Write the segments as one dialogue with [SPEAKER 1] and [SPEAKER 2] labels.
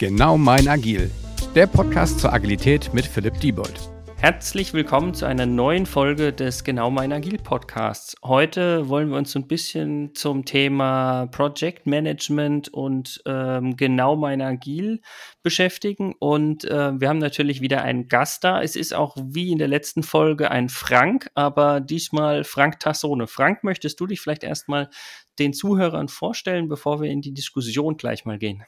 [SPEAKER 1] Genau mein Agil, der Podcast zur Agilität mit Philipp Diebold.
[SPEAKER 2] Herzlich willkommen zu einer neuen Folge des Genau mein Agil Podcasts. Heute wollen wir uns ein bisschen zum Thema Project Management und ähm, Genau mein Agil beschäftigen. Und äh, wir haben natürlich wieder einen Gast da. Es ist auch wie in der letzten Folge ein Frank, aber diesmal Frank Tassone. Frank, möchtest du dich vielleicht erstmal den Zuhörern vorstellen, bevor wir in die Diskussion gleich mal gehen?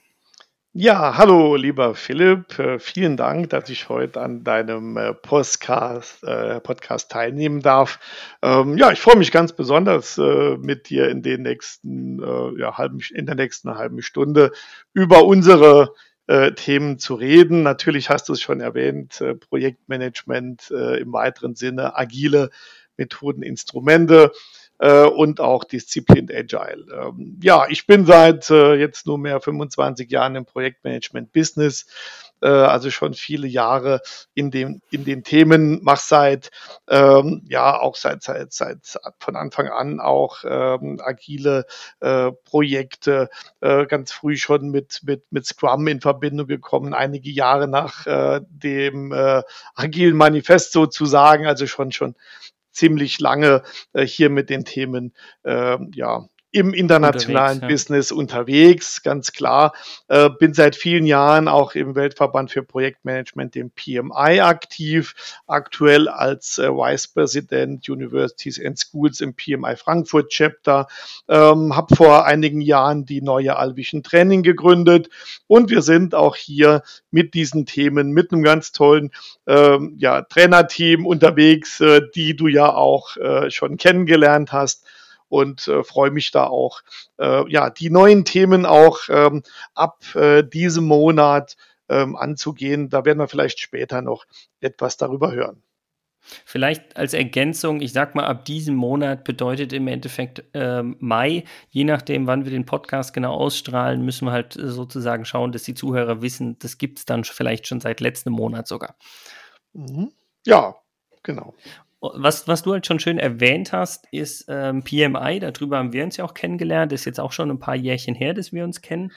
[SPEAKER 3] Ja, hallo, lieber Philipp. Äh, vielen Dank, dass ich heute an deinem äh, Podcast, äh, Podcast teilnehmen darf. Ähm, ja, ich freue mich ganz besonders, mit dir in den nächsten, ja, halben, in der nächsten halben Stunde über unsere Themen zu reden. Natürlich hast du es schon erwähnt, Projektmanagement im weiteren Sinne, agile Methoden, Instrumente äh, und auch Disziplin Agile. Ähm, ja, ich bin seit äh, jetzt nunmehr 25 Jahren im Projektmanagement-Business äh, also schon viele Jahre in dem in den Themen mach seit ähm, ja auch seit seit seit von Anfang an auch ähm, agile äh, Projekte ganz früh schon mit mit mit Scrum in Verbindung gekommen einige Jahre nach dem agilen Manifest sozusagen also schon schon ziemlich lange äh, hier mit den Themen äh, ja, im internationalen unterwegs, ja. Business unterwegs, ganz klar. Äh, bin seit vielen Jahren auch im Weltverband für Projektmanagement, dem PMI, aktiv. Aktuell als äh, Vice President Universities and Schools im PMI Frankfurt Chapter. Ähm, habe vor einigen Jahren die neue Alvischen Training gegründet und wir sind auch hier mit diesen Themen, mit einem ganz tollen ähm, ja, Trainerteam unterwegs, äh, die du ja auch äh, schon kennengelernt hast und äh, freue mich da auch, äh, ja, die neuen Themen auch ähm, ab äh, diesem Monat ähm, anzugehen. Da werden wir vielleicht später noch etwas darüber hören.
[SPEAKER 2] Vielleicht als Ergänzung, ich sag mal, ab diesem Monat bedeutet im Endeffekt ähm, Mai, je nachdem, wann wir den Podcast genau ausstrahlen, müssen wir halt sozusagen schauen, dass die Zuhörer wissen, das gibt es dann vielleicht schon seit letztem Monat sogar.
[SPEAKER 3] Mhm. Ja, genau.
[SPEAKER 2] Was, was du halt schon schön erwähnt hast, ist ähm, PMI. Darüber haben wir uns ja auch kennengelernt. Ist jetzt auch schon ein paar Jährchen her, dass wir uns kennen.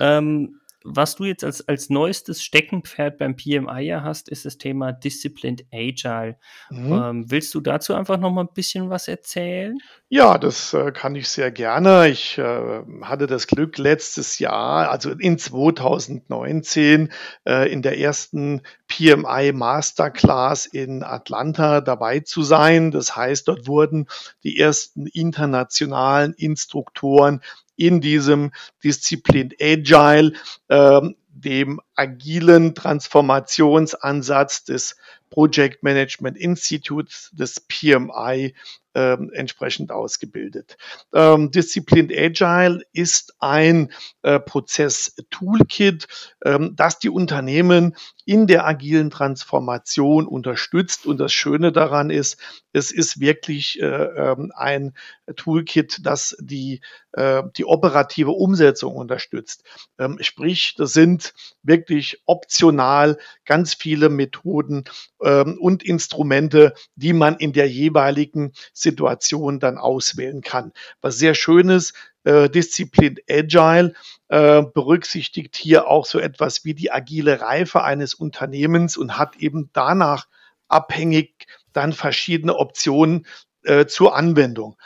[SPEAKER 2] Ähm, was du jetzt als, als neuestes Steckenpferd beim PMI ja hast, ist das Thema Disciplined Agile. Mhm. Ähm, willst du dazu einfach noch mal ein bisschen was erzählen?
[SPEAKER 3] Ja, das äh, kann ich sehr gerne. Ich äh, hatte das Glück, letztes Jahr, also in 2019, äh, in der ersten PMI Masterclass in Atlanta dabei zu sein. Das heißt, dort wurden die ersten internationalen Instruktoren in diesem Disziplin Agile, ähm, dem agilen Transformationsansatz des Project Management Institutes, des PMI, ähm, entsprechend ausgebildet. Ähm, Disciplined Agile ist ein äh, Prozess-Toolkit, ähm, das die Unternehmen in der agilen Transformation unterstützt. Und das Schöne daran ist, es ist wirklich äh, ähm, ein Toolkit, das die, äh, die operative Umsetzung unterstützt. Ähm, sprich, das sind wirklich optional ganz viele Methoden ähm, und Instrumente, die man in der jeweiligen Situation dann auswählen kann. Was sehr schön ist, äh, Disziplin Agile äh, berücksichtigt hier auch so etwas wie die agile Reife eines Unternehmens und hat eben danach abhängig dann verschiedene Optionen äh, zur Anwendung.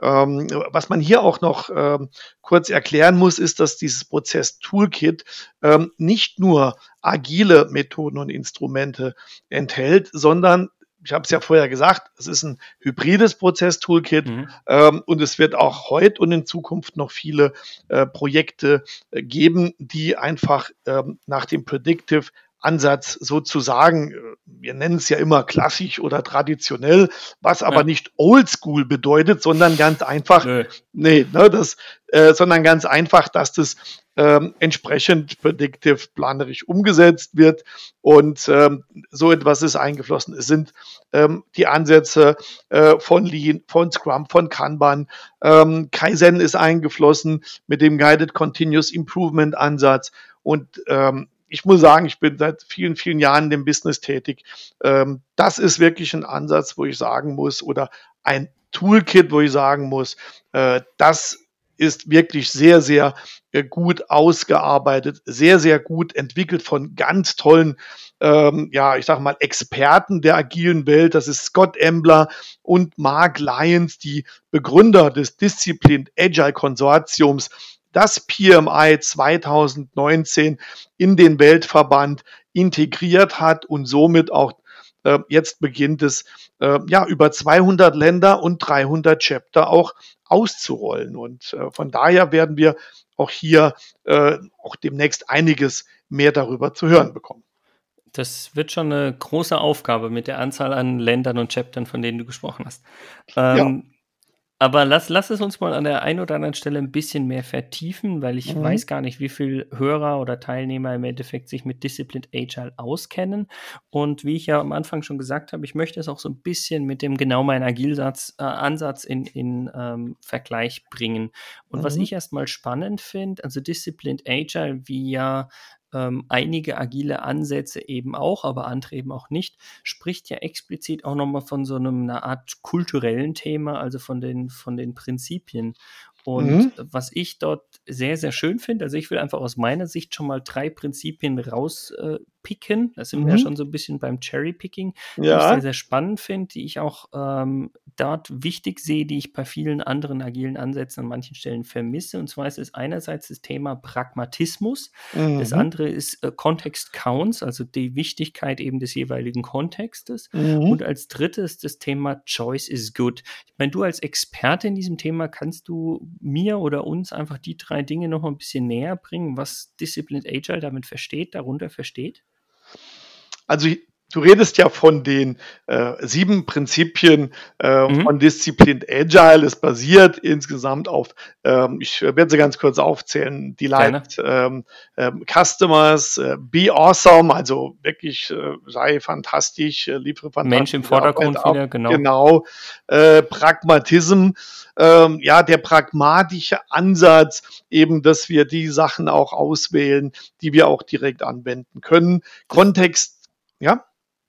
[SPEAKER 3] Ähm, was man hier auch noch ähm, kurz erklären muss, ist, dass dieses Prozess-Toolkit ähm, nicht nur agile Methoden und Instrumente enthält, sondern ich habe es ja vorher gesagt, es ist ein hybrides Prozess-Toolkit mhm. ähm, und es wird auch heute und in Zukunft noch viele äh, Projekte äh, geben, die einfach ähm, nach dem Predictive Ansatz sozusagen, äh, wir nennen es ja immer klassisch oder traditionell, was aber ja. nicht oldschool bedeutet, sondern ganz einfach, Nö. nee, ne, das, äh, sondern ganz einfach, dass das ähm, entsprechend predictive planerisch umgesetzt wird und ähm, so etwas ist eingeflossen. Es sind ähm, die Ansätze äh, von Lean, von Scrum, von Kanban, ähm, Kaizen ist eingeflossen mit dem Guided Continuous Improvement Ansatz und ähm, ich muss sagen, ich bin seit vielen, vielen Jahren in dem Business tätig. Ähm, das ist wirklich ein Ansatz, wo ich sagen muss, oder ein Toolkit, wo ich sagen muss, äh, das ist wirklich sehr, sehr äh, gut ausgearbeitet, sehr, sehr gut entwickelt von ganz tollen, ähm, ja, ich sag mal, Experten der agilen Welt. Das ist Scott Embler und Mark Lyons, die Begründer des Disciplined Agile Konsortiums, das PMI 2019 in den Weltverband integriert hat und somit auch äh, jetzt beginnt es, äh, ja, über 200 Länder und 300 Chapter auch auszurollen. Und äh, von daher werden wir auch hier äh, auch demnächst einiges mehr darüber zu hören bekommen.
[SPEAKER 2] Das wird schon eine große Aufgabe mit der Anzahl an Ländern und Chaptern, von denen du gesprochen hast. Ähm, ja. Aber lass, lass es uns mal an der einen oder anderen Stelle ein bisschen mehr vertiefen, weil ich mhm. weiß gar nicht, wie viele Hörer oder Teilnehmer im Endeffekt sich mit Disciplined Agile auskennen. Und wie ich ja am Anfang schon gesagt habe, ich möchte es auch so ein bisschen mit dem genau meinen Agil-Ansatz äh, in, in ähm, Vergleich bringen. Und mhm. was ich erstmal spannend finde, also Disciplined Agile, wie ja ähm, einige agile Ansätze eben auch, aber andere eben auch nicht, spricht ja explizit auch nochmal von so einem, einer Art kulturellen Thema, also von den, von den Prinzipien. Und mhm. was ich dort sehr, sehr schön finde, also ich will einfach aus meiner Sicht schon mal drei Prinzipien rauspicken. Äh, da sind mhm. wir ja mhm. schon so ein bisschen beim Cherry-Picking, ja. die ich sehr, sehr spannend finde, die ich auch ähm, dort wichtig sehe, die ich bei vielen anderen agilen Ansätzen an manchen Stellen vermisse. Und zwar ist es einerseits das Thema Pragmatismus, mhm. das andere ist äh, Context Counts, also die Wichtigkeit eben des jeweiligen Kontextes. Mhm. Und als drittes das Thema Choice is Good. Ich meine, du als Experte in diesem Thema kannst du mir oder uns einfach die drei Dinge noch mal ein bisschen näher bringen, was Disciplined Agile damit versteht, darunter versteht?
[SPEAKER 3] Also Du redest ja von den äh, sieben Prinzipien äh, mhm. von Disciplined Agile. Es basiert insgesamt auf, ähm, ich werde sie ganz kurz aufzählen, Delight ähm, ähm, Customers, äh, Be Awesome, also wirklich äh, sei fantastisch, äh, liefere fantastisch.
[SPEAKER 2] Mensch im Vordergrund wieder,
[SPEAKER 3] genau. Genau. Äh, Pragmatism, ähm, ja, der pragmatische Ansatz, eben, dass wir die Sachen auch auswählen, die wir auch direkt anwenden können. Kontext, ja?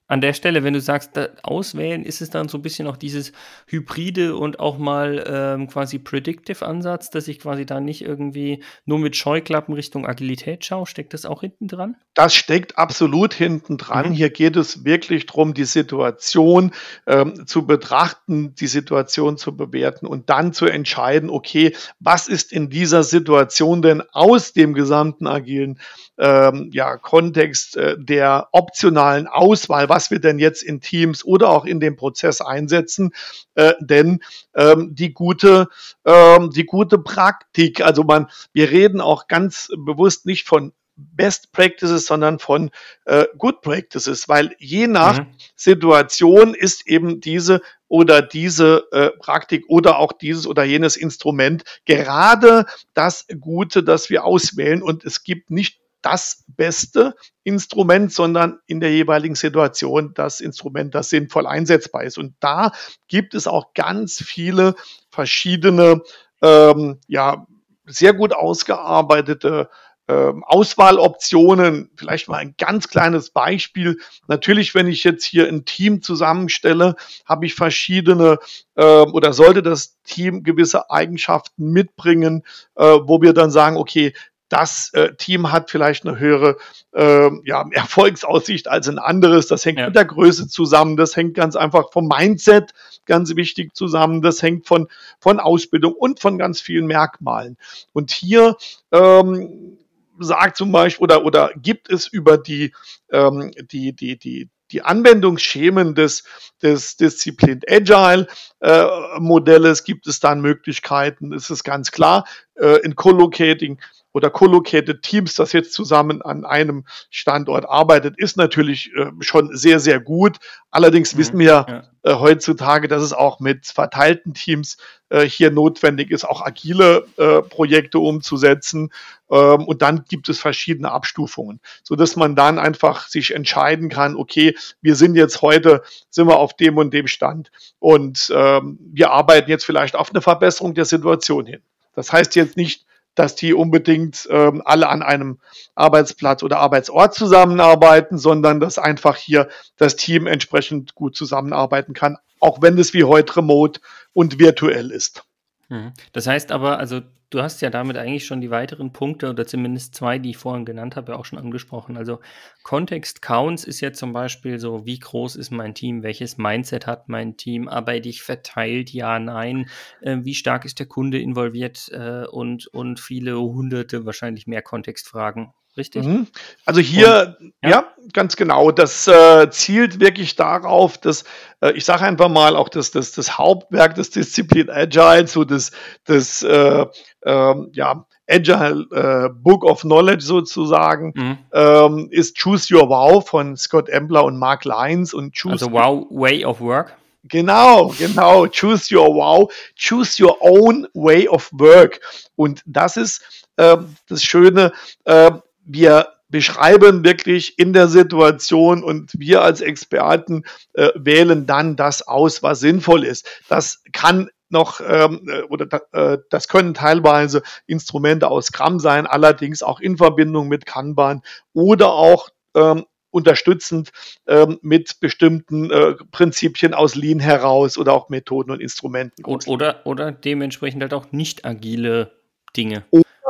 [SPEAKER 2] An der Stelle, wenn du sagst, auswählen, ist es dann so ein bisschen auch dieses hybride und auch mal ähm, quasi predictive Ansatz, dass ich quasi da nicht irgendwie nur mit Scheuklappen Richtung Agilität schaue? Steckt das auch hinten dran?
[SPEAKER 3] Das steckt absolut hinten dran. Mhm. Hier geht es wirklich darum, die Situation ähm, zu betrachten, die Situation zu bewerten und dann zu entscheiden, okay, was ist in dieser Situation denn aus dem gesamten agilen ähm, ja, Kontext äh, der optionalen Auswahl, was wir denn jetzt in Teams oder auch in dem Prozess einsetzen, äh, denn ähm, die gute, ähm, die gute Praktik, also man, wir reden auch ganz bewusst nicht von Best Practices, sondern von äh, Good Practices, weil je nach mhm. Situation ist eben diese oder diese äh, Praktik oder auch dieses oder jenes Instrument gerade das Gute, das wir auswählen. Und es gibt nicht das beste Instrument, sondern in der jeweiligen Situation das Instrument, das sinnvoll einsetzbar ist. Und da gibt es auch ganz viele verschiedene, ähm, ja, sehr gut ausgearbeitete ähm, Auswahloptionen. Vielleicht mal ein ganz kleines Beispiel. Natürlich, wenn ich jetzt hier ein Team zusammenstelle, habe ich verschiedene äh, oder sollte das Team gewisse Eigenschaften mitbringen, äh, wo wir dann sagen, okay, das äh, Team hat vielleicht eine höhere äh, ja, Erfolgsaussicht als ein anderes. Das hängt ja. mit der Größe zusammen. Das hängt ganz einfach vom Mindset ganz wichtig zusammen. Das hängt von, von Ausbildung und von ganz vielen Merkmalen. Und hier ähm, sagt zum Beispiel oder, oder gibt es über die, ähm, die, die, die, die Anwendungsschemen des, des Disciplined Agile äh, Modells gibt es dann Möglichkeiten, ist es ganz klar, äh, in Collocating oder collocated Teams, das jetzt zusammen an einem Standort arbeitet, ist natürlich äh, schon sehr, sehr gut. Allerdings mhm, wissen wir ja. äh, heutzutage, dass es auch mit verteilten Teams äh, hier notwendig ist, auch agile äh, Projekte umzusetzen. Ähm, und dann gibt es verschiedene Abstufungen, so dass man dann einfach sich entscheiden kann, okay, wir sind jetzt heute, sind wir auf dem und dem Stand und ähm, wir arbeiten jetzt vielleicht auf eine Verbesserung der Situation hin. Das heißt jetzt nicht, dass die unbedingt ähm, alle an einem Arbeitsplatz oder Arbeitsort zusammenarbeiten, sondern dass einfach hier das Team entsprechend gut zusammenarbeiten kann, auch wenn es wie heute remote und virtuell ist.
[SPEAKER 2] Mhm. Das heißt aber, also du hast ja damit eigentlich schon die weiteren Punkte oder zumindest zwei, die ich vorhin genannt habe, auch schon angesprochen. Also Context Counts ist ja zum Beispiel so, wie groß ist mein Team, welches Mindset hat mein Team, arbeite ich verteilt, ja, nein, äh, wie stark ist der Kunde involviert äh, und, und viele hunderte, wahrscheinlich mehr Kontextfragen richtig? Mhm.
[SPEAKER 3] Also hier, Und, ja. ja. ganz genau. Das äh, zielt wirklich darauf, dass äh, ich sage einfach mal auch das, das, das Hauptwerk des Disziplin Agile, so das, das äh, ähm, ja, Agile äh, Book of Knowledge sozusagen, mhm. ähm, ist Choose Your Wow von Scott Embler und Mark Lyons und
[SPEAKER 2] Choose Also Wow Way of Work.
[SPEAKER 3] Genau, genau. Choose your wow. Choose your own way of work. Und das ist äh, das Schöne. Äh, wir beschreiben wirklich in der Situation und wir als Experten äh, wählen dann das aus, was sinnvoll ist. Das kann noch ähm, äh, oder äh, das können teilweise Instrumente aus Scrum sein, allerdings auch in Verbindung mit Kanban oder auch ähm, unterstützend ähm, mit bestimmten äh, Prinzipien aus Lean heraus oder auch Methoden und Instrumenten.
[SPEAKER 2] Oder, oder dementsprechend halt auch nicht agile Dinge.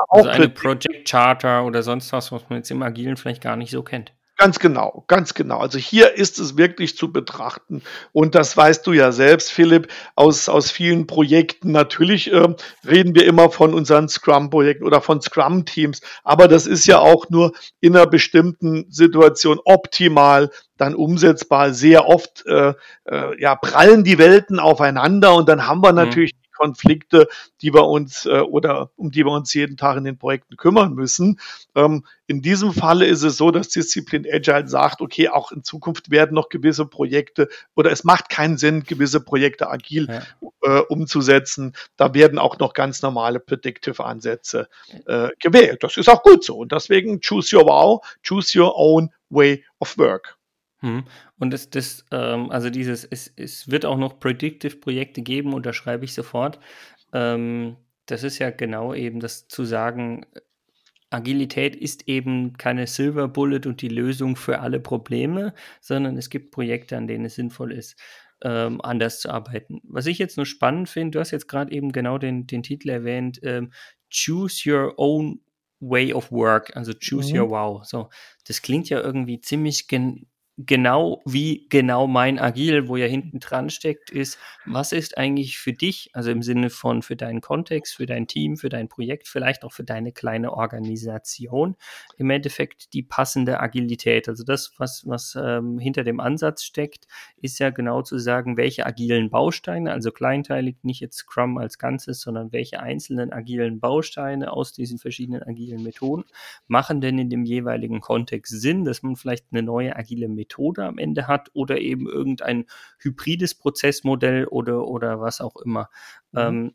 [SPEAKER 2] Also eine Project Charter oder sonst was, was man jetzt im Agilen vielleicht gar nicht so kennt.
[SPEAKER 3] Ganz genau, ganz genau. Also hier ist es wirklich zu betrachten. Und das weißt du ja selbst, Philipp, aus, aus vielen Projekten. Natürlich äh, reden wir immer von unseren Scrum-Projekten oder von Scrum-Teams. Aber das ist ja auch nur in einer bestimmten Situation optimal dann umsetzbar. Sehr oft äh, äh, ja, prallen die Welten aufeinander und dann haben wir mhm. natürlich. Konflikte, die wir uns äh, oder um die wir uns jeden Tag in den Projekten kümmern müssen. Ähm, in diesem Falle ist es so, dass Disziplin Agile sagt, okay, auch in Zukunft werden noch gewisse Projekte oder es macht keinen Sinn, gewisse Projekte agil ja. äh, umzusetzen. Da werden auch noch ganz normale Predictive-Ansätze äh, gewählt. Das ist auch gut so. Und deswegen choose your wow, choose your own way of work.
[SPEAKER 2] Hm. Und das, das ähm, also dieses, es, es wird auch noch Predictive-Projekte geben, unterschreibe ich sofort. Ähm, das ist ja genau eben das zu sagen, Agilität ist eben keine Silver Bullet und die Lösung für alle Probleme, sondern es gibt Projekte, an denen es sinnvoll ist, ähm, anders zu arbeiten. Was ich jetzt nur spannend finde, du hast jetzt gerade eben genau den, den Titel erwähnt, ähm, Choose Your Own Way of Work, also Choose mhm. Your Wow. So, das klingt ja irgendwie ziemlich gen genau wie genau mein Agil, wo ja hinten dran steckt, ist, was ist eigentlich für dich, also im Sinne von für deinen Kontext, für dein Team, für dein Projekt, vielleicht auch für deine kleine Organisation, im Endeffekt die passende Agilität. Also das, was, was ähm, hinter dem Ansatz steckt, ist ja genau zu sagen, welche agilen Bausteine, also kleinteilig, nicht jetzt Scrum als Ganzes, sondern welche einzelnen agilen Bausteine aus diesen verschiedenen agilen Methoden machen denn in dem jeweiligen Kontext Sinn, dass man vielleicht eine neue agile Methode Methode am Ende hat oder eben irgendein hybrides Prozessmodell oder, oder was auch immer. Mhm. Ähm,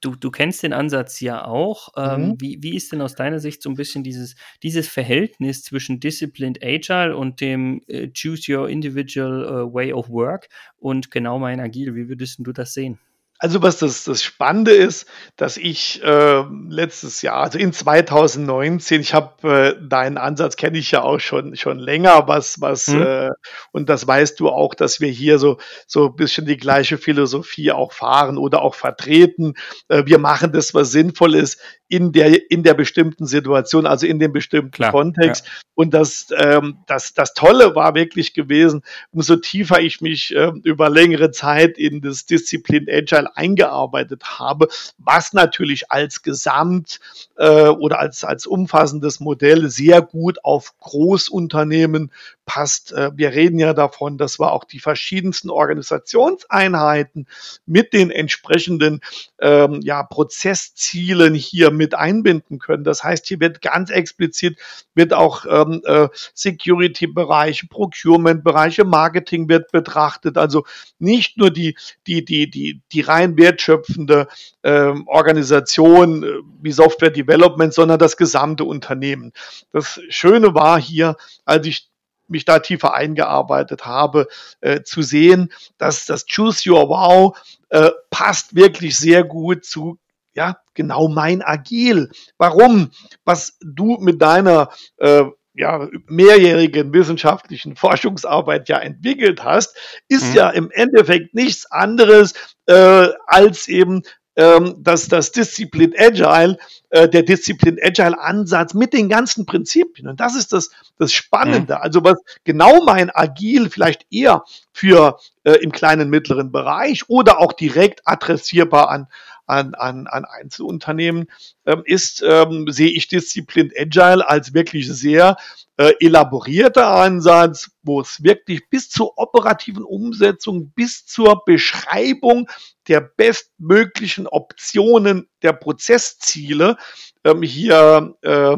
[SPEAKER 2] du, du kennst den Ansatz ja auch. Ähm, mhm. wie, wie ist denn aus deiner Sicht so ein bisschen dieses, dieses Verhältnis zwischen Disciplined Agile und dem äh, Choose Your Individual uh, Way of Work und genau mein Agil? Wie würdest du das sehen?
[SPEAKER 3] Also was das, das Spannende ist, dass ich äh, letztes Jahr, also in 2019, ich habe äh, deinen Ansatz kenne ich ja auch schon schon länger, was was mhm. äh, und das weißt du auch, dass wir hier so so ein bisschen die gleiche Philosophie auch fahren oder auch vertreten. Äh, wir machen das, was sinnvoll ist in der in der bestimmten Situation, also in dem bestimmten Klar, Kontext. Ja. Und das ähm, das das Tolle war wirklich gewesen, umso tiefer ich mich äh, über längere Zeit in das Disziplin Agile Teil eingearbeitet habe, was natürlich als Gesamt äh, oder als, als umfassendes Modell sehr gut auf Großunternehmen passt. Äh, wir reden ja davon, dass wir auch die verschiedensten Organisationseinheiten mit den entsprechenden ähm, ja, Prozesszielen hier mit einbinden können. Das heißt, hier wird ganz explizit wird auch ähm, äh, Security-Bereiche, Procurement-Bereiche, Marketing wird betrachtet. Also nicht nur die, die, die, die, die rein wertschöpfende ähm, Organisation äh, wie Software Development, sondern das gesamte Unternehmen. Das Schöne war hier, als ich mich da tiefer eingearbeitet habe, äh, zu sehen, dass das Choose Your Wow äh, passt wirklich sehr gut zu ja, genau mein Agil. Warum? Was du mit deiner äh, ja, mehrjährigen wissenschaftlichen Forschungsarbeit ja entwickelt hast, ist mhm. ja im Endeffekt nichts anderes äh, als eben ähm, dass das Disziplin Agile, äh, der Disziplin Agile Ansatz mit den ganzen Prinzipien. Und das ist das, das Spannende. Mhm. Also was genau mein Agil vielleicht eher für äh, im kleinen, mittleren Bereich oder auch direkt adressierbar an, an, an, an Einzelunternehmen ähm, ist, ähm, sehe ich Disziplin Agile als wirklich sehr äh, elaborierter Ansatz, wo es wirklich bis zur operativen Umsetzung, bis zur Beschreibung der bestmöglichen Optionen der Prozessziele ähm, hier äh,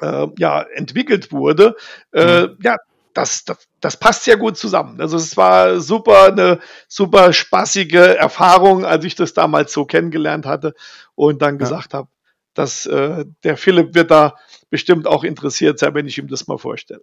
[SPEAKER 3] äh, ja, entwickelt wurde. Äh, mhm. Ja, das, das, das passt sehr gut zusammen. Also es war super, eine super spaßige Erfahrung, als ich das damals so kennengelernt hatte und dann ja. gesagt habe, dass äh, der Philipp wird da bestimmt auch interessiert sein, wenn ich ihm das mal vorstelle.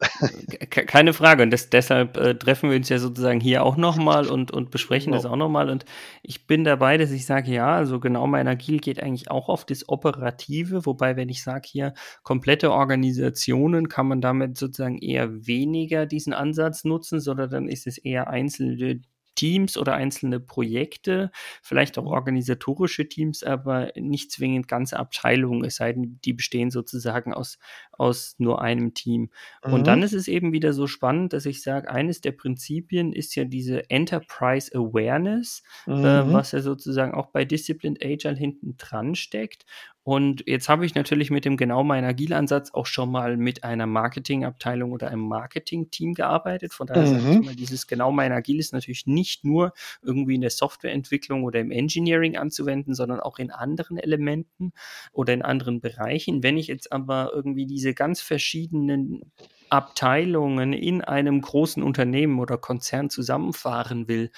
[SPEAKER 2] Keine Frage. Und das, deshalb äh, treffen wir uns ja sozusagen hier auch nochmal und, und besprechen genau. das auch nochmal. Und ich bin dabei, dass ich sage, ja, also genau mein Agil geht eigentlich auch auf das Operative. Wobei, wenn ich sage hier komplette Organisationen, kann man damit sozusagen eher weniger diesen Ansatz nutzen, sondern dann ist es eher einzelne Teams oder einzelne Projekte, vielleicht auch mhm. organisatorische Teams, aber nicht zwingend ganze Abteilungen, es sei denn, die bestehen sozusagen aus, aus nur einem Team. Mhm. Und dann mhm. ist es eben wieder so spannend, dass ich sage, eines der Prinzipien ist ja diese Enterprise Awareness, äh, mhm. äh, was ja sozusagen auch bei Disciplined Agile hinten dran steckt. Und jetzt habe ich natürlich mit dem genau meinen Agil-Ansatz auch schon mal mit einer Marketingabteilung oder einem Marketing-Team gearbeitet. Von daher mhm. sage ich mhm. mal, dieses genau mein Agil ist natürlich nicht nur irgendwie in der Softwareentwicklung oder im Engineering anzuwenden, sondern auch in anderen Elementen oder in anderen Bereichen. Wenn ich jetzt aber irgendwie diese ganz verschiedenen Abteilungen in einem großen Unternehmen oder Konzern zusammenfahren will,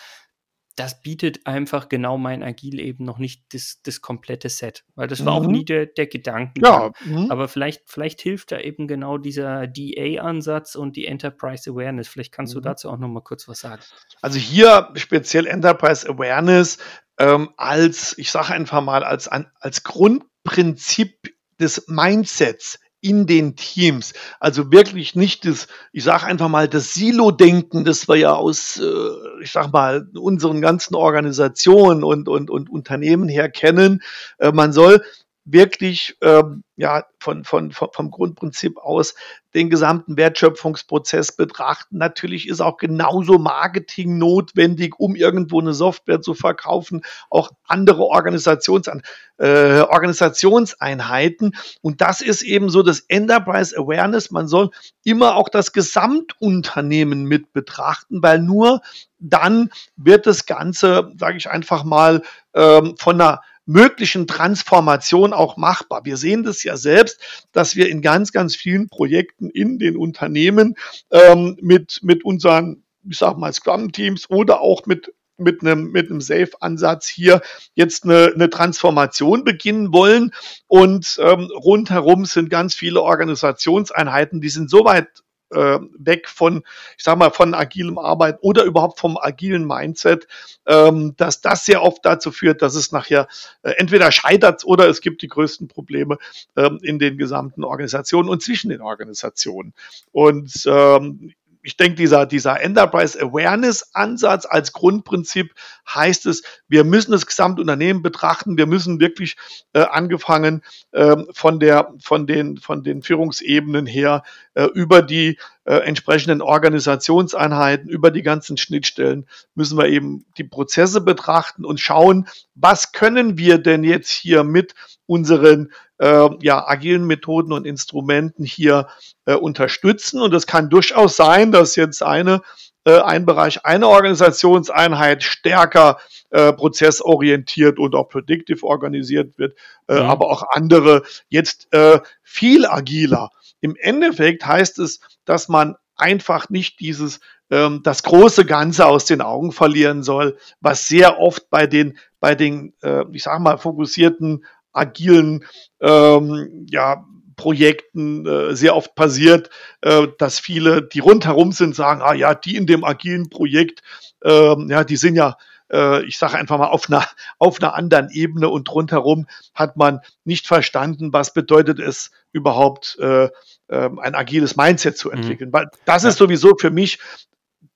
[SPEAKER 2] das bietet einfach genau mein Agil eben noch nicht das, das komplette Set. Weil das war mhm. auch nie der, der Gedanke. Ja. Mhm. Aber vielleicht, vielleicht hilft da eben genau dieser DA-Ansatz und die Enterprise Awareness. Vielleicht kannst mhm. du dazu auch noch mal kurz was sagen.
[SPEAKER 3] Also hier speziell Enterprise Awareness ähm, als, ich sage einfach mal, als, als Grundprinzip des Mindsets in den Teams. Also wirklich nicht das, ich sage einfach mal, das Silo-Denken, das wir ja aus, äh, ich sag mal, unseren ganzen Organisationen und, und, und Unternehmen her kennen. Äh, man soll wirklich ähm, ja von, von, vom Grundprinzip aus den gesamten Wertschöpfungsprozess betrachten. Natürlich ist auch genauso Marketing notwendig, um irgendwo eine Software zu verkaufen, auch andere Organisationsan äh, Organisationseinheiten. Und das ist eben so das Enterprise Awareness. Man soll immer auch das Gesamtunternehmen mit betrachten, weil nur dann wird das Ganze, sage ich einfach mal, ähm, von einer möglichen Transformation auch machbar. Wir sehen das ja selbst, dass wir in ganz, ganz vielen Projekten in den Unternehmen ähm, mit, mit unseren, ich sag mal, Scrum-Teams oder auch mit mit einem, mit einem Safe-Ansatz hier jetzt eine, eine Transformation beginnen wollen. Und ähm, rundherum sind ganz viele Organisationseinheiten, die sind so weit äh, weg von, ich sag mal, von agilem Arbeiten oder überhaupt vom agilen Mindset, ähm, dass das sehr oft dazu führt, dass es nachher äh, entweder scheitert oder es gibt die größten Probleme ähm, in den gesamten Organisationen und zwischen den Organisationen. Und ähm, ich denke, dieser, dieser Enterprise Awareness Ansatz als Grundprinzip heißt es, wir müssen das Gesamtunternehmen betrachten. Wir müssen wirklich äh, angefangen äh, von der, von den, von den Führungsebenen her äh, über die äh, entsprechenden Organisationseinheiten, über die ganzen Schnittstellen müssen wir eben die Prozesse betrachten und schauen, was können wir denn jetzt hier mit unseren äh, ja, agilen Methoden und Instrumenten hier äh, unterstützen. Und es kann durchaus sein, dass jetzt eine äh, ein Bereich einer Organisationseinheit stärker äh, prozessorientiert und auch predictive organisiert wird, äh, mhm. aber auch andere jetzt äh, viel agiler. Im Endeffekt heißt es, dass man einfach nicht dieses ähm, das große Ganze aus den Augen verlieren soll, was sehr oft bei den bei den äh, ich sag mal fokussierten agilen ähm, ja, Projekten äh, sehr oft passiert, äh, dass viele, die rundherum sind, sagen, ah ja, die in dem agilen Projekt, äh, ja, die sind ja, äh, ich sage einfach mal, auf einer, auf einer anderen Ebene und rundherum hat man nicht verstanden, was bedeutet es überhaupt, äh, äh, ein agiles Mindset zu mhm. entwickeln. Mhm. Weil das ist sowieso für mich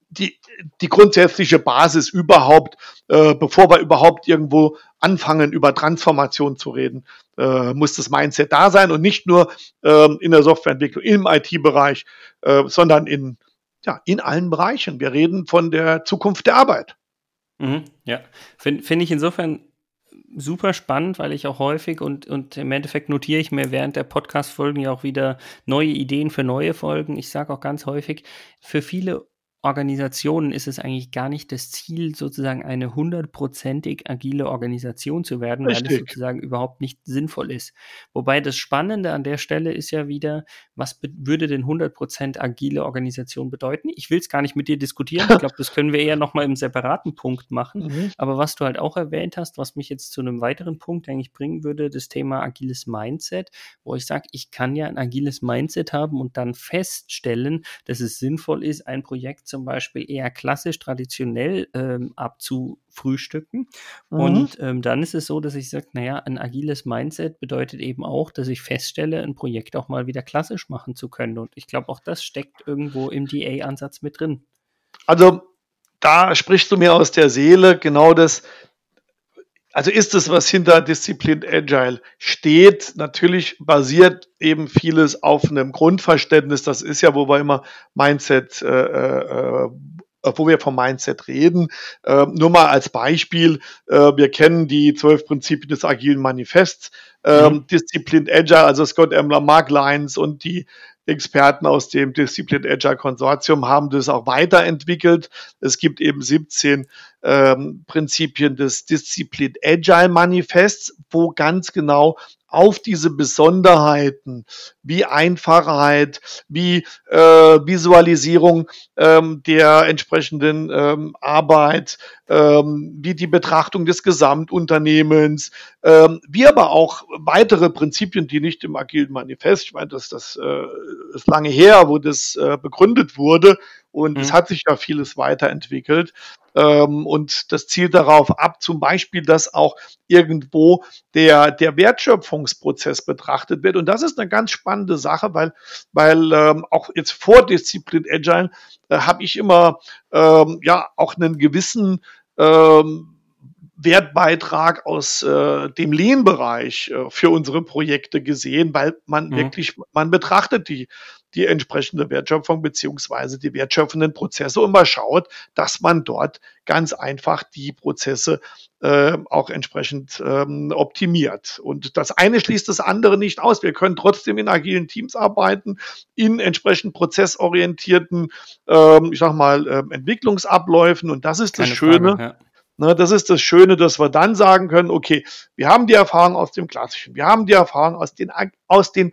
[SPEAKER 3] die, die grundsätzliche Basis überhaupt, äh, bevor wir überhaupt irgendwo anfangen, über Transformation zu reden, äh, muss das Mindset da sein und nicht nur ähm, in der Softwareentwicklung, im IT-Bereich, äh, sondern in, ja, in allen Bereichen. Wir reden von der Zukunft der Arbeit.
[SPEAKER 2] Mhm, ja, finde find ich insofern super spannend, weil ich auch häufig und, und im Endeffekt notiere ich mir während der Podcast-Folgen ja auch wieder neue Ideen für neue Folgen. Ich sage auch ganz häufig, für viele Organisationen ist es eigentlich gar nicht das Ziel, sozusagen eine hundertprozentig agile Organisation zu werden, Richtig. weil es sozusagen überhaupt nicht sinnvoll ist. Wobei das Spannende an der Stelle ist ja wieder, was würde denn 100% agile Organisation bedeuten? Ich will es gar nicht mit dir diskutieren. Ich glaube, das können wir eher nochmal im separaten Punkt machen. Mhm. Aber was du halt auch erwähnt hast, was mich jetzt zu einem weiteren Punkt eigentlich bringen würde, das Thema agiles Mindset, wo ich sage, ich kann ja ein agiles Mindset haben und dann feststellen, dass es sinnvoll ist, ein Projekt zum Beispiel eher klassisch, traditionell ähm, abzufrühstücken. Mhm. Und ähm, dann ist es so, dass ich sage, naja, ein agiles Mindset bedeutet eben auch, dass ich feststelle, ein Projekt auch mal wieder klassisch machen zu können. Und ich glaube, auch das steckt irgendwo im DA-Ansatz mit drin.
[SPEAKER 3] Also da sprichst du mir aus der Seele genau das, also ist es, was hinter Disziplin Agile steht. Natürlich basiert eben vieles auf einem Grundverständnis. Das ist ja, wo wir immer Mindset, äh, äh, wo wir vom Mindset reden. Äh, nur mal als Beispiel, äh, wir kennen die zwölf Prinzipien des agilen Manifests. Ähm, mhm. Disziplin Agile, also Scott Emler, Mark Lyons und die Experten aus dem Discipline Agile Konsortium haben das auch weiterentwickelt. Es gibt eben 17 ähm, Prinzipien des Discipline Agile Manifests, wo ganz genau auf diese Besonderheiten wie Einfachheit, wie äh, Visualisierung ähm, der entsprechenden ähm, Arbeit, ähm, wie die Betrachtung des Gesamtunternehmens, ähm, wie aber auch weitere Prinzipien, die nicht im agilen Manifest, ich meine, das, das äh, ist lange her, wo das äh, begründet wurde und mhm. es hat sich ja vieles weiterentwickelt. Ähm, und das zielt darauf ab, zum Beispiel, dass auch irgendwo der, der Wertschöpfungsprozess betrachtet wird. Und das ist eine ganz spannende Sache, weil, weil ähm, auch jetzt vor Disziplin Agile äh, habe ich immer ähm, ja auch einen gewissen ähm, Wertbeitrag aus äh, dem Lean-Bereich äh, für unsere Projekte gesehen, weil man mhm. wirklich, man betrachtet die, die entsprechende Wertschöpfung beziehungsweise die wertschöpfenden Prozesse und man schaut, dass man dort ganz einfach die Prozesse äh, auch entsprechend ähm, optimiert. Und das eine schließt das andere nicht aus. Wir können trotzdem in agilen Teams arbeiten, in entsprechend prozessorientierten, ähm, ich sag mal, äh, Entwicklungsabläufen. Und das ist Keine das Schöne. Frage, ja Ne, das ist das Schöne, dass wir dann sagen können, okay, wir haben die Erfahrung aus dem Klassischen, wir haben die Erfahrung aus den, aus den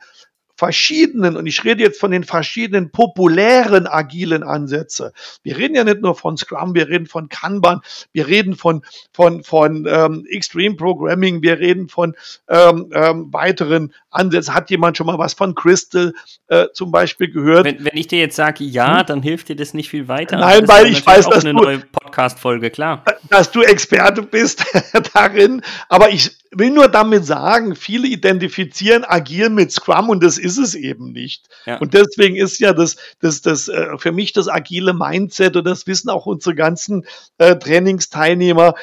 [SPEAKER 3] verschiedenen, und ich rede jetzt von den verschiedenen populären agilen Ansätze. Wir reden ja nicht nur von Scrum, wir reden von Kanban, wir reden von, von, von ähm, Extreme Programming, wir reden von ähm, ähm, weiteren Ansätzen. Hat jemand schon mal was von Crystal äh, zum Beispiel gehört?
[SPEAKER 2] Wenn, wenn ich dir jetzt sage ja, hm? dann hilft dir das nicht viel weiter.
[SPEAKER 3] Nein, weil ich weiß, dass
[SPEAKER 2] du, Podcast-Folge, klar.
[SPEAKER 3] Dass du Experte bist darin. Aber ich will nur damit sagen, viele identifizieren agil mit Scrum und das ist es eben nicht. Ja. Und deswegen ist ja das, das, das äh, für mich das agile Mindset und das wissen auch unsere ganzen äh, Trainingsteilnehmer.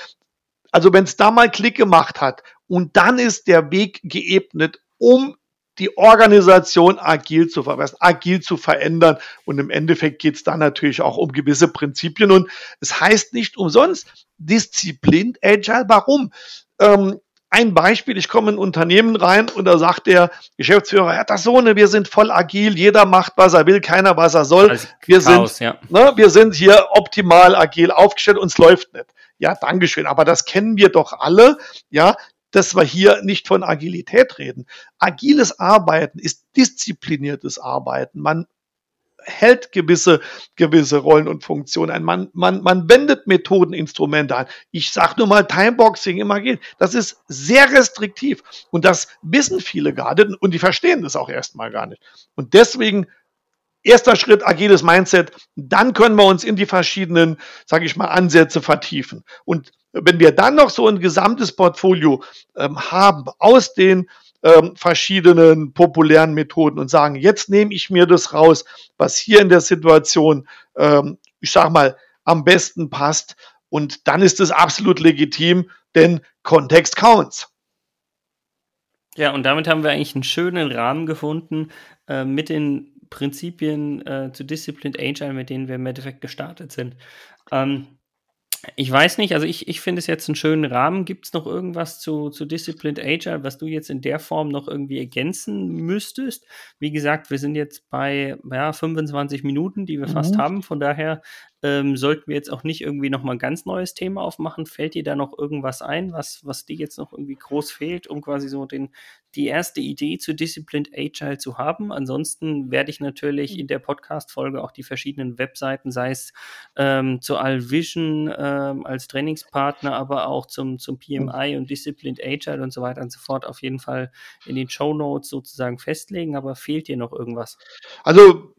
[SPEAKER 3] Also wenn es da mal Klick gemacht hat und dann ist der Weg geebnet, um die Organisation agil zu verbessern, agil zu verändern. Und im Endeffekt geht es dann natürlich auch um gewisse Prinzipien. Und es heißt nicht umsonst Disziplin Agile. Warum? Ähm, ein Beispiel, ich komme in ein Unternehmen rein und da sagt der Geschäftsführer, so eine, wir sind voll agil, jeder macht, was er will, keiner, was er soll. Wir Chaos, sind, ja. ne, wir sind hier optimal agil aufgestellt, uns läuft nicht. Ja, Dankeschön. Aber das kennen wir doch alle, ja, dass wir hier nicht von Agilität reden. Agiles Arbeiten ist diszipliniertes Arbeiten. Man hält gewisse, gewisse Rollen und Funktionen ein. Man, man, man wendet Methoden, Instrumente an. Ich sage nur mal Timeboxing immer geht. Das ist sehr restriktiv. Und das wissen viele gerade und die verstehen das auch erstmal gar nicht. Und deswegen Erster Schritt, agiles Mindset. Dann können wir uns in die verschiedenen, sage ich mal, Ansätze vertiefen. Und wenn wir dann noch so ein gesamtes Portfolio ähm, haben aus den ähm, verschiedenen populären Methoden und sagen, jetzt nehme ich mir das raus, was hier in der Situation ähm, ich sag mal, am besten passt. Und dann ist es absolut legitim, denn Kontext counts.
[SPEAKER 2] Ja, und damit haben wir eigentlich einen schönen Rahmen gefunden äh, mit den Prinzipien äh, zu Disciplined Agile, mit denen wir im Endeffekt gestartet sind. Ähm, ich weiß nicht, also ich, ich finde es jetzt einen schönen Rahmen. Gibt es noch irgendwas zu, zu Disciplined Agile, was du jetzt in der Form noch irgendwie ergänzen müsstest? Wie gesagt, wir sind jetzt bei ja, 25 Minuten, die wir mhm. fast haben. Von daher ähm, sollten wir jetzt auch nicht irgendwie nochmal ein ganz neues Thema aufmachen. Fällt dir da noch irgendwas ein, was, was dir jetzt noch irgendwie groß fehlt, um quasi so den, die erste Idee zu Disciplined Agile zu haben? Ansonsten werde ich natürlich in der Podcast-Folge auch die verschiedenen Webseiten, sei es ähm, zu Alvision ähm, als Trainingspartner, aber auch zum, zum PMI und Disciplined Agile und so weiter und so fort auf jeden Fall in den Show Notes sozusagen festlegen. Aber fehlt dir noch irgendwas?
[SPEAKER 3] Also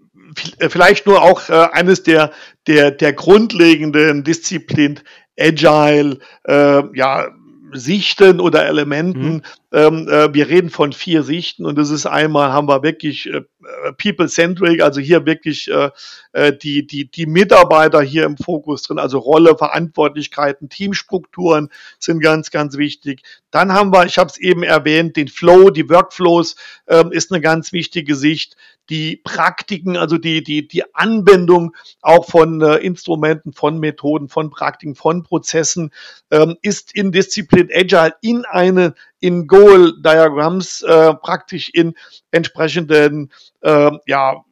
[SPEAKER 3] vielleicht nur auch äh, eines der, der, der grundlegenden Disziplin Agile, äh, ja, Sichten oder Elementen. Mhm. Ähm, äh, wir reden von vier Sichten und das ist einmal haben wir wirklich äh, people-centric, also hier wirklich äh, äh, die, die, die Mitarbeiter hier im Fokus drin, also Rolle, Verantwortlichkeiten, Teamstrukturen sind ganz, ganz wichtig. Dann haben wir, ich habe es eben erwähnt, den Flow, die Workflows ähm, ist eine ganz wichtige Sicht die Praktiken, also die, die, die Anwendung auch von äh, Instrumenten, von Methoden, von Praktiken, von Prozessen ähm, ist in Disziplin Agile in eine in Goal Diagrams äh, praktisch in entsprechenden äh, ja,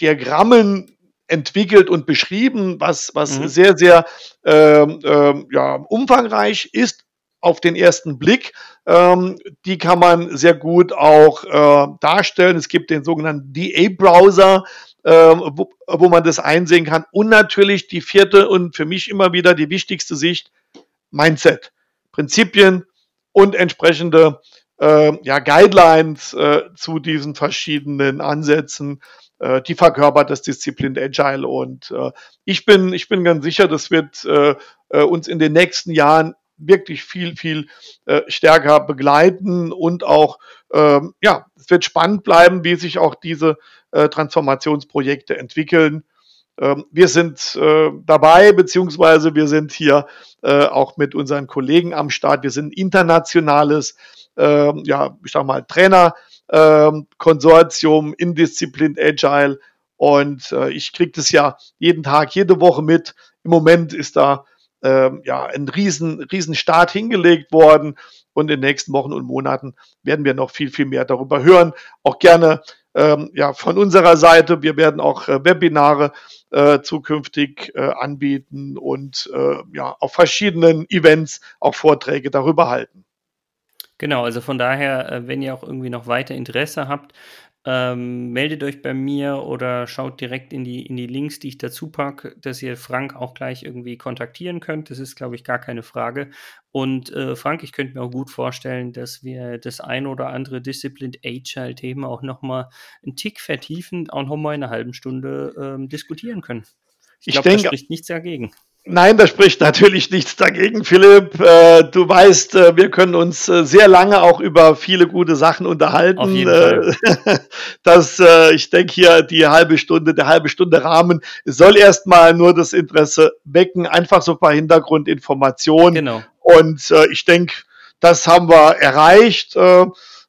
[SPEAKER 3] Diagrammen entwickelt und beschrieben, was, was mhm. sehr, sehr ähm, ähm, ja, umfangreich ist auf den ersten Blick. Ähm, die kann man sehr gut auch äh, darstellen. Es gibt den sogenannten DA-Browser, äh, wo, wo man das einsehen kann. Und natürlich die vierte und für mich immer wieder die wichtigste Sicht, Mindset. Prinzipien und entsprechende äh, ja, Guidelines äh, zu diesen verschiedenen Ansätzen, äh, die verkörpert das Disziplin Agile. Und äh, ich, bin, ich bin ganz sicher, das wird äh, äh, uns in den nächsten Jahren wirklich viel, viel äh, stärker begleiten und auch, ähm, ja, es wird spannend bleiben, wie sich auch diese äh, Transformationsprojekte entwickeln. Ähm, wir sind äh, dabei, beziehungsweise wir sind hier äh, auch mit unseren Kollegen am Start. Wir sind internationales, ähm, ja, ich sag mal, Trainer-Konsortium ähm, in Agile und äh, ich kriege das ja jeden Tag, jede Woche mit. Im Moment ist da ja, ein riesen, riesen Start hingelegt worden. Und in den nächsten Wochen und Monaten werden wir noch viel, viel mehr darüber hören. Auch gerne ja, von unserer Seite. Wir werden auch Webinare äh, zukünftig äh, anbieten und äh, ja, auf verschiedenen Events auch Vorträge darüber halten.
[SPEAKER 2] Genau, also von daher, äh, wenn ihr auch irgendwie noch weiter Interesse habt, ähm, meldet euch bei mir oder schaut direkt in die, in die Links, die ich dazu packe, dass ihr Frank auch gleich irgendwie kontaktieren könnt. Das ist, glaube ich, gar keine Frage. Und äh, Frank, ich könnte mir auch gut vorstellen, dass wir das ein oder andere Disciplined Agile-Thema auch nochmal einen Tick vertiefend, auch nochmal in einer halben Stunde ähm, diskutieren können. Ich, ich glaube, da spricht nichts dagegen.
[SPEAKER 3] Nein, da spricht natürlich nichts dagegen, Philipp. Äh, du weißt, äh, wir können uns äh, sehr lange auch über viele gute Sachen unterhalten. Auf jeden Fall. das, ich denke hier, die halbe Stunde, der halbe Stunde Rahmen soll erstmal nur das Interesse wecken, einfach so ein paar Hintergrundinformationen. Genau. Und ich denke, das haben wir erreicht.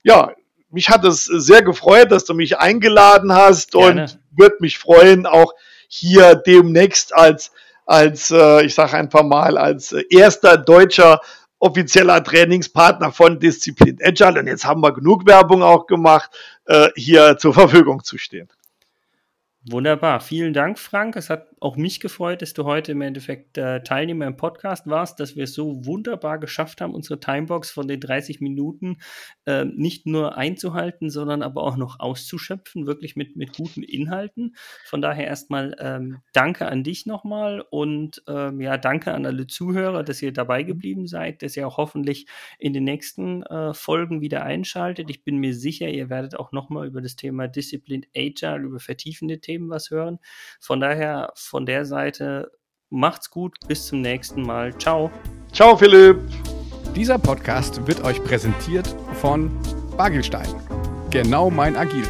[SPEAKER 3] ja, mich hat es sehr gefreut, dass du mich eingeladen hast Gerne. und würde mich freuen, auch hier demnächst als als, äh, ich sage einfach mal, als erster deutscher offizieller Trainingspartner von Disziplin Agile. Und jetzt haben wir genug Werbung auch gemacht, äh, hier zur Verfügung zu stehen.
[SPEAKER 2] Wunderbar. Vielen Dank, Frank. Es hat auch mich gefreut, dass du heute im Endeffekt äh, Teilnehmer im Podcast warst, dass wir es so wunderbar geschafft haben, unsere Timebox von den 30 Minuten äh, nicht nur einzuhalten, sondern aber auch noch auszuschöpfen, wirklich mit, mit guten Inhalten. Von daher erstmal ähm, danke an dich nochmal und ähm, ja, danke an alle Zuhörer, dass ihr dabei geblieben seid, dass ihr auch hoffentlich in den nächsten äh, Folgen wieder einschaltet. Ich bin mir sicher, ihr werdet auch nochmal über das Thema Disciplined Agile, über vertiefende Themen was hören. Von daher von der Seite macht's gut, bis zum nächsten Mal. Ciao.
[SPEAKER 3] Ciao, Philipp.
[SPEAKER 1] Dieser Podcast wird euch präsentiert von Bagelstein. Genau mein Agil.